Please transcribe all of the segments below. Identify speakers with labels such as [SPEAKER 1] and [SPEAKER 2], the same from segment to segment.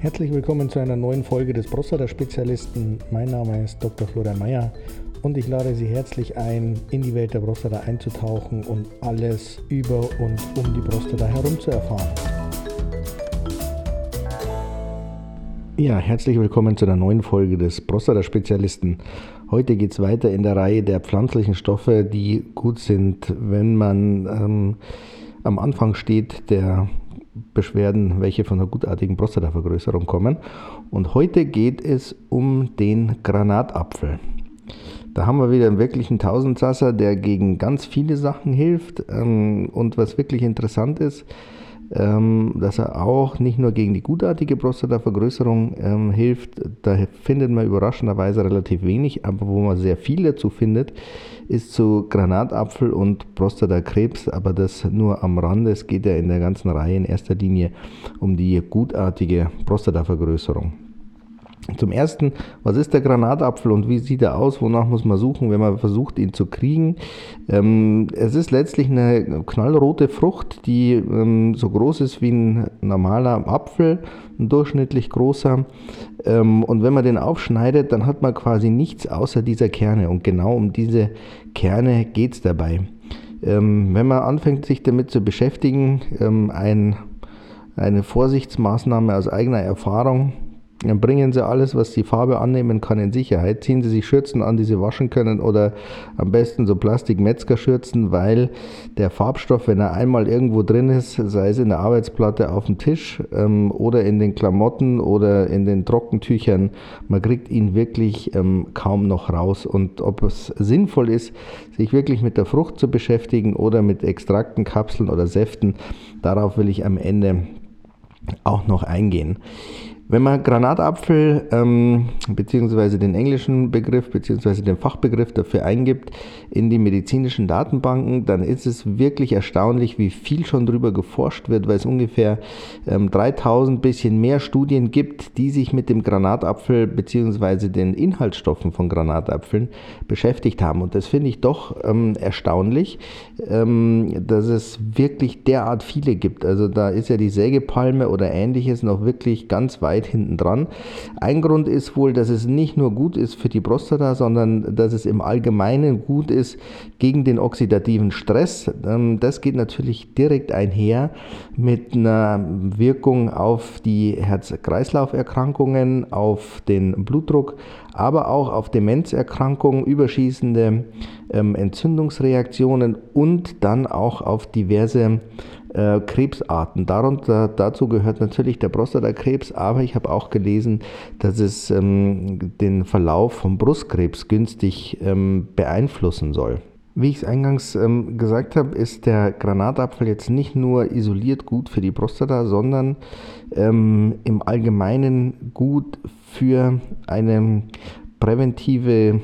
[SPEAKER 1] Herzlich willkommen zu einer neuen Folge des Prostata-Spezialisten. Mein Name ist Dr. Florian Mayer und ich lade Sie herzlich ein, in die Welt der Prostata einzutauchen und alles über und um die Prostata herum zu erfahren. Ja, herzlich willkommen zu einer neuen Folge des Prostata-Spezialisten. Heute geht es weiter in der Reihe der pflanzlichen Stoffe, die gut sind, wenn man ähm, am Anfang steht der Beschwerden, welche von einer gutartigen Prostatavergrößerung kommen. Und heute geht es um den Granatapfel. Da haben wir wieder einen wirklichen Tausendsasser, der gegen ganz viele Sachen hilft. Ähm, und was wirklich interessant ist, ähm, dass er auch nicht nur gegen die gutartige Prostatavergrößerung ähm, hilft, da findet man überraschenderweise relativ wenig, aber wo man sehr viel dazu findet, ist zu Granatapfel und Prostatakrebs, aber das nur am Rande. Es geht ja in der ganzen Reihe in erster Linie um die gutartige Prostatavergrößerung. Zum ersten, was ist der Granatapfel und wie sieht er aus? Wonach muss man suchen, wenn man versucht, ihn zu kriegen? Ähm, es ist letztlich eine knallrote Frucht, die ähm, so groß ist wie ein normaler Apfel, ein durchschnittlich großer. Ähm, und wenn man den aufschneidet, dann hat man quasi nichts außer dieser Kerne. Und genau um diese Kerne geht es dabei. Ähm, wenn man anfängt, sich damit zu beschäftigen, ähm, ein, eine Vorsichtsmaßnahme aus eigener Erfahrung, bringen Sie alles, was die Farbe annehmen kann, in Sicherheit. Ziehen Sie sich Schürzen an, die Sie waschen können oder am besten so Plastik-Metzger-Schürzen, weil der Farbstoff, wenn er einmal irgendwo drin ist, sei es in der Arbeitsplatte auf dem Tisch ähm, oder in den Klamotten oder in den Trockentüchern, man kriegt ihn wirklich ähm, kaum noch raus. Und ob es sinnvoll ist, sich wirklich mit der Frucht zu beschäftigen oder mit Extrakten, Kapseln oder Säften, darauf will ich am Ende auch noch eingehen. Wenn man Granatapfel ähm, beziehungsweise den englischen Begriff beziehungsweise den Fachbegriff dafür eingibt in die medizinischen Datenbanken, dann ist es wirklich erstaunlich, wie viel schon darüber geforscht wird, weil es ungefähr ähm, 3000 bisschen mehr Studien gibt, die sich mit dem Granatapfel beziehungsweise den Inhaltsstoffen von Granatapfeln beschäftigt haben. Und das finde ich doch ähm, erstaunlich, ähm, dass es wirklich derart viele gibt. Also da ist ja die Sägepalme oder ähnliches noch wirklich ganz weit weit hinten dran. Ein Grund ist wohl, dass es nicht nur gut ist für die Prostata, sondern dass es im Allgemeinen gut ist gegen den oxidativen Stress. Ähm, das geht natürlich direkt einher mit einer Wirkung auf die Herz-Kreislauf-Erkrankungen, auf den Blutdruck, aber auch auf Demenzerkrankungen, überschießende ähm, Entzündungsreaktionen und dann auch auf diverse äh, Krebsarten. Darunter, dazu gehört natürlich der Prostatakrebs, aber ich habe auch gelesen, dass es ähm, den Verlauf von Brustkrebs günstig ähm, beeinflussen soll. Wie ich es eingangs ähm, gesagt habe, ist der Granatapfel jetzt nicht nur isoliert gut für die Prostata, sondern ähm, im Allgemeinen gut für eine präventive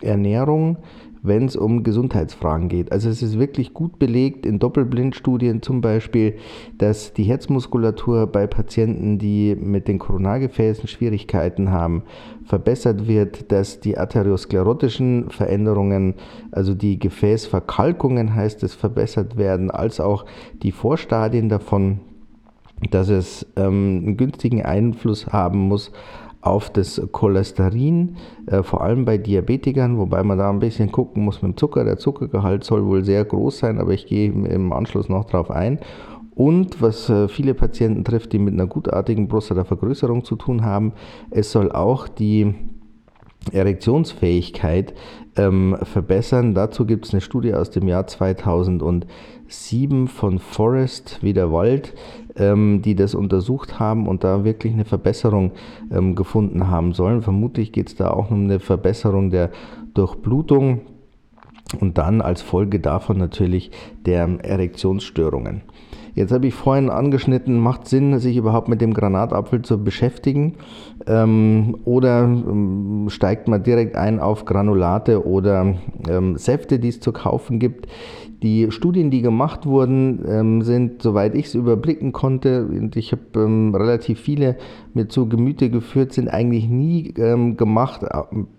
[SPEAKER 1] Ernährung, wenn es um Gesundheitsfragen geht. Also es ist wirklich gut belegt in Doppelblindstudien zum Beispiel, dass die Herzmuskulatur bei Patienten, die mit den Koronargefäßen Schwierigkeiten haben, verbessert wird, dass die arteriosklerotischen Veränderungen, also die Gefäßverkalkungen heißt es, verbessert werden, als auch die Vorstadien davon, dass es ähm, einen günstigen Einfluss haben muss auf das Cholesterin, äh, vor allem bei Diabetikern, wobei man da ein bisschen gucken muss mit dem Zucker. Der Zuckergehalt soll wohl sehr groß sein, aber ich gehe im Anschluss noch darauf ein. Und was äh, viele Patienten trifft, die mit einer gutartigen Prostatavergrößerung zu tun haben, es soll auch die Erektionsfähigkeit ähm, verbessern. Dazu gibt es eine Studie aus dem Jahr 2007 von Forest wie der Wald, ähm, die das untersucht haben und da wirklich eine Verbesserung ähm, gefunden haben sollen. Vermutlich geht es da auch um eine Verbesserung der Durchblutung und dann als Folge davon natürlich der Erektionsstörungen. Jetzt habe ich vorhin angeschnitten, macht Sinn, sich überhaupt mit dem Granatapfel zu beschäftigen ähm, oder ähm, steigt man direkt ein auf Granulate oder ähm, Säfte, die es zu kaufen gibt. Die Studien, die gemacht wurden, ähm, sind, soweit ich es überblicken konnte, und ich habe ähm, relativ viele mir zu Gemüte geführt, sind eigentlich nie ähm, gemacht,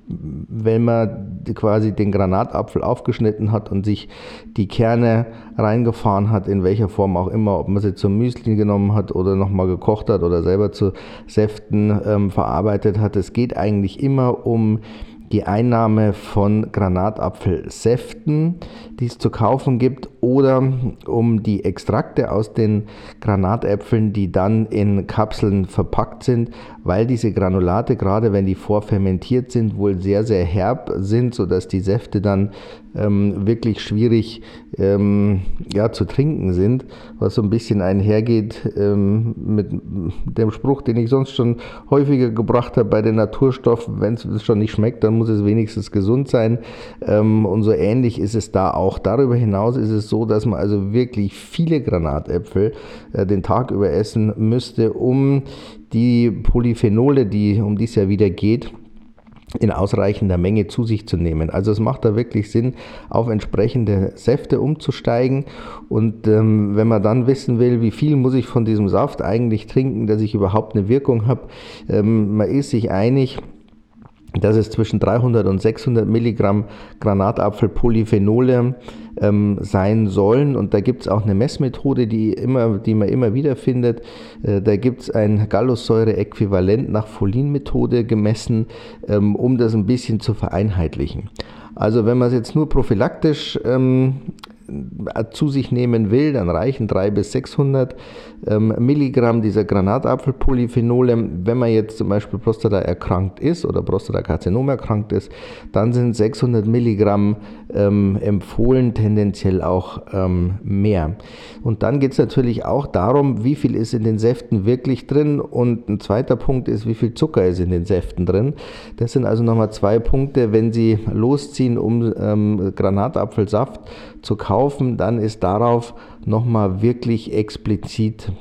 [SPEAKER 1] wenn man quasi den Granatapfel aufgeschnitten hat und sich die Kerne reingefahren hat, in welcher Form auch immer, ob man sie zum Müsli genommen hat oder nochmal gekocht hat oder selber zu Säften ähm, verarbeitet hat. Es geht eigentlich immer um die Einnahme von Granatapfelsäften, die es zu kaufen gibt, oder um die Extrakte aus den Granatäpfeln, die dann in Kapseln verpackt sind, weil diese Granulate, gerade wenn die vorfermentiert sind, wohl sehr, sehr herb sind, sodass die Säfte dann ähm, wirklich schwierig ähm, ja, zu trinken sind, was so ein bisschen einhergeht ähm, mit dem Spruch, den ich sonst schon häufiger gebracht habe bei den Naturstoffen, wenn es schon nicht schmeckt, dann muss es wenigstens gesund sein. Ähm, und so ähnlich ist es da auch. Darüber hinaus ist es so, dass man also wirklich viele Granatäpfel äh, den Tag über essen müsste, um die Polyphenole, die, um die es ja wieder geht, in ausreichender Menge zu sich zu nehmen. Also es macht da wirklich Sinn, auf entsprechende Säfte umzusteigen. Und ähm, wenn man dann wissen will, wie viel muss ich von diesem Saft eigentlich trinken, dass ich überhaupt eine Wirkung habe, ähm, man ist sich einig, dass es zwischen 300 und 600 Milligramm Granatapfelpolyphenole ähm, sein sollen. Und da gibt es auch eine Messmethode, die, immer, die man immer wieder findet. Äh, da gibt es ein Gallossäure-Äquivalent nach Folin-Methode gemessen, ähm, um das ein bisschen zu vereinheitlichen. Also wenn man es jetzt nur prophylaktisch ähm, zu sich nehmen will, dann reichen 300 bis 600 ähm, Milligramm dieser Granatapfelpolyphenole. Wenn man jetzt zum Beispiel Prostata erkrankt ist oder Prostatakarzinom erkrankt ist, dann sind 600 Milligramm ähm, empfohlen, tendenziell auch ähm, mehr. Und dann geht es natürlich auch darum, wie viel ist in den Säften wirklich drin und ein zweiter Punkt ist, wie viel Zucker ist in den Säften drin. Das sind also nochmal zwei Punkte, wenn Sie losziehen, um ähm, Granatapfelsaft zu kaufen, dann ist darauf nochmal wirklich explizit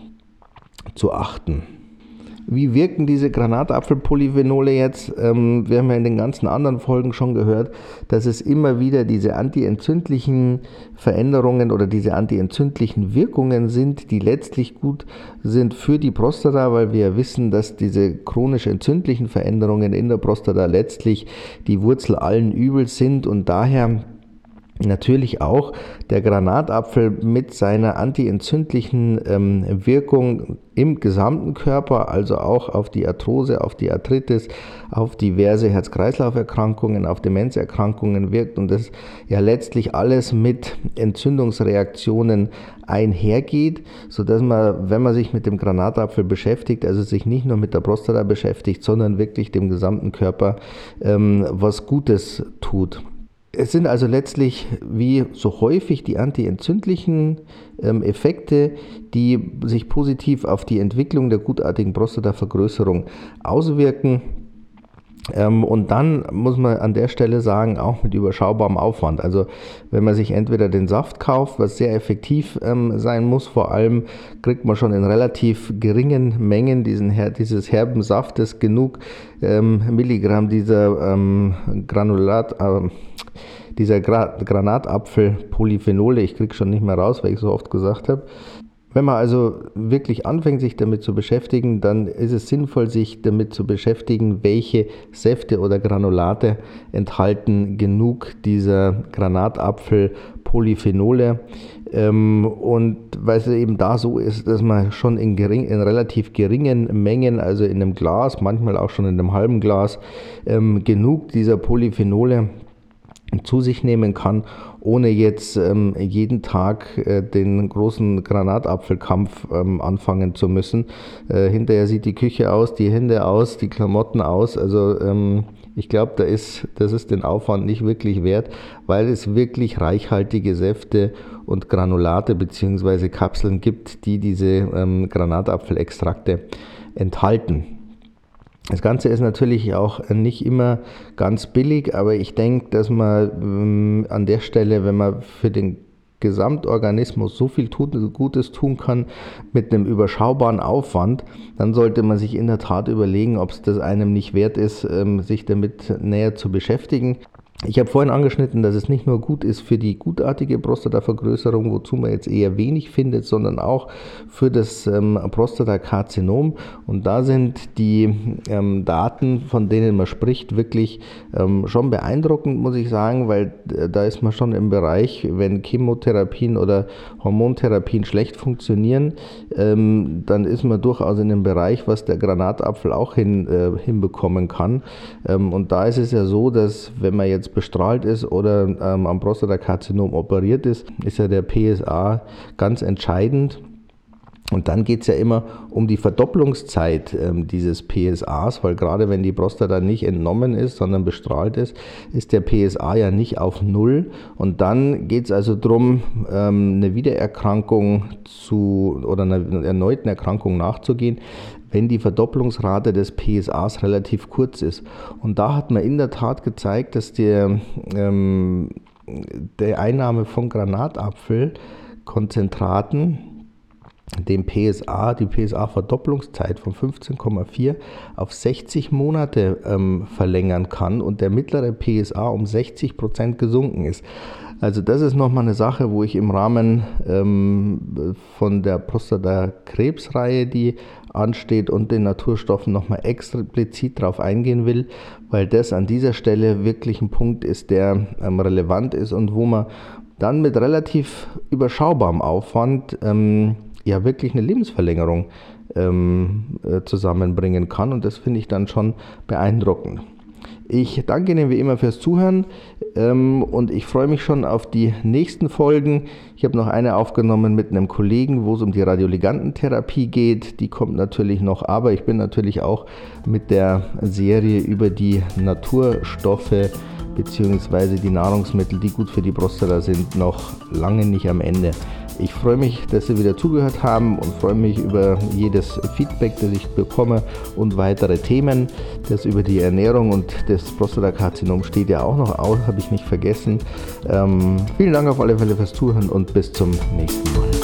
[SPEAKER 1] zu achten. Wie wirken diese Granatapfelpolyphenole jetzt? Ähm, wir haben ja in den ganzen anderen Folgen schon gehört, dass es immer wieder diese antientzündlichen Veränderungen oder diese antientzündlichen Wirkungen sind, die letztlich gut sind für die Prostata, weil wir wissen, dass diese chronisch entzündlichen Veränderungen in der Prostata letztlich die Wurzel allen Übels sind und daher Natürlich auch der Granatapfel mit seiner antientzündlichen ähm, Wirkung im gesamten Körper, also auch auf die Arthrose, auf die Arthritis, auf diverse Herz-Kreislauf-Erkrankungen, auf Demenzerkrankungen wirkt und das ja letztlich alles mit Entzündungsreaktionen einhergeht, sodass man, wenn man sich mit dem Granatapfel beschäftigt, also sich nicht nur mit der Prostata beschäftigt, sondern wirklich dem gesamten Körper ähm, was Gutes tut. Es sind also letztlich wie so häufig die antientzündlichen ähm, Effekte, die sich positiv auf die Entwicklung der gutartigen Prostatavergrößerung auswirken. Ähm, und dann muss man an der Stelle sagen, auch mit überschaubarem Aufwand. Also wenn man sich entweder den Saft kauft, was sehr effektiv ähm, sein muss, vor allem kriegt man schon in relativ geringen Mengen diesen, dieses herben Saftes genug ähm, Milligramm dieser ähm, Granulat, äh, dieser Gra Granatapfel Polyphenole, ich kriege schon nicht mehr raus, weil ich so oft gesagt habe, wenn man also wirklich anfängt, sich damit zu beschäftigen, dann ist es sinnvoll, sich damit zu beschäftigen, welche Säfte oder Granulate enthalten genug dieser Granatapfel Polyphenole. Ähm, und weil es eben da so ist, dass man schon in, gering, in relativ geringen Mengen, also in einem Glas, manchmal auch schon in einem halben Glas, ähm, genug dieser Polyphenole zu sich nehmen kann, ohne jetzt ähm, jeden Tag äh, den großen Granatapfelkampf ähm, anfangen zu müssen. Äh, hinterher sieht die Küche aus, die Hände aus, die Klamotten aus. Also ähm, ich glaube, da ist, das ist den Aufwand nicht wirklich wert, weil es wirklich reichhaltige Säfte und Granulate bzw. Kapseln gibt, die diese ähm, Granatapfelextrakte enthalten. Das Ganze ist natürlich auch nicht immer ganz billig, aber ich denke, dass man ähm, an der Stelle, wenn man für den Gesamtorganismus so viel Gutes tun kann mit einem überschaubaren Aufwand, dann sollte man sich in der Tat überlegen, ob es das einem nicht wert ist, ähm, sich damit näher zu beschäftigen. Ich habe vorhin angeschnitten, dass es nicht nur gut ist für die gutartige Prostatavergrößerung, wozu man jetzt eher wenig findet, sondern auch für das ähm, Prostatakarzinom. Und da sind die ähm, Daten, von denen man spricht, wirklich ähm, schon beeindruckend, muss ich sagen, weil äh, da ist man schon im Bereich, wenn Chemotherapien oder Hormontherapien schlecht funktionieren, ähm, dann ist man durchaus in dem Bereich, was der Granatapfel auch hin, äh, hinbekommen kann. Ähm, und da ist es ja so, dass wenn man jetzt bestrahlt ist oder ähm, am Prostatakarzinom operiert ist, ist ja der PSA ganz entscheidend. Und dann geht es ja immer um die Verdopplungszeit ähm, dieses PSAs, weil gerade wenn die Prostata nicht entnommen ist, sondern bestrahlt ist, ist der PSA ja nicht auf Null. Und dann geht es also darum, ähm, eine Wiedererkrankung zu oder einer erneuten Erkrankung nachzugehen, wenn die Verdopplungsrate des PSAs relativ kurz ist. Und da hat man in der Tat gezeigt, dass der, ähm, der Einnahme von Granatapfelkonzentraten den PSA, die PSA-Verdopplungszeit von 15,4 auf 60 Monate ähm, verlängern kann und der mittlere PSA um 60 Prozent gesunken ist. Also das ist nochmal eine Sache, wo ich im Rahmen ähm, von der Prostatakrebsreihe, die ansteht und den Naturstoffen nochmal explizit darauf eingehen will, weil das an dieser Stelle wirklich ein Punkt ist, der ähm, relevant ist und wo man dann mit relativ überschaubarem Aufwand ähm, ja wirklich eine Lebensverlängerung ähm, äh, zusammenbringen kann. Und das finde ich dann schon beeindruckend. Ich danke Ihnen wie immer fürs Zuhören ähm, und ich freue mich schon auf die nächsten Folgen. Ich habe noch eine aufgenommen mit einem Kollegen, wo es um die Radioligantentherapie geht. Die kommt natürlich noch, aber ich bin natürlich auch mit der Serie über die Naturstoffe bzw. die Nahrungsmittel, die gut für die Prostata sind, noch lange nicht am Ende. Ich freue mich, dass Sie wieder zugehört haben und freue mich über jedes Feedback, das ich bekomme und weitere Themen. Das über die Ernährung und das Prostatakarzinom steht ja auch noch aus, habe ich nicht vergessen. Ähm, vielen Dank auf alle Fälle fürs Zuhören und bis zum nächsten Mal.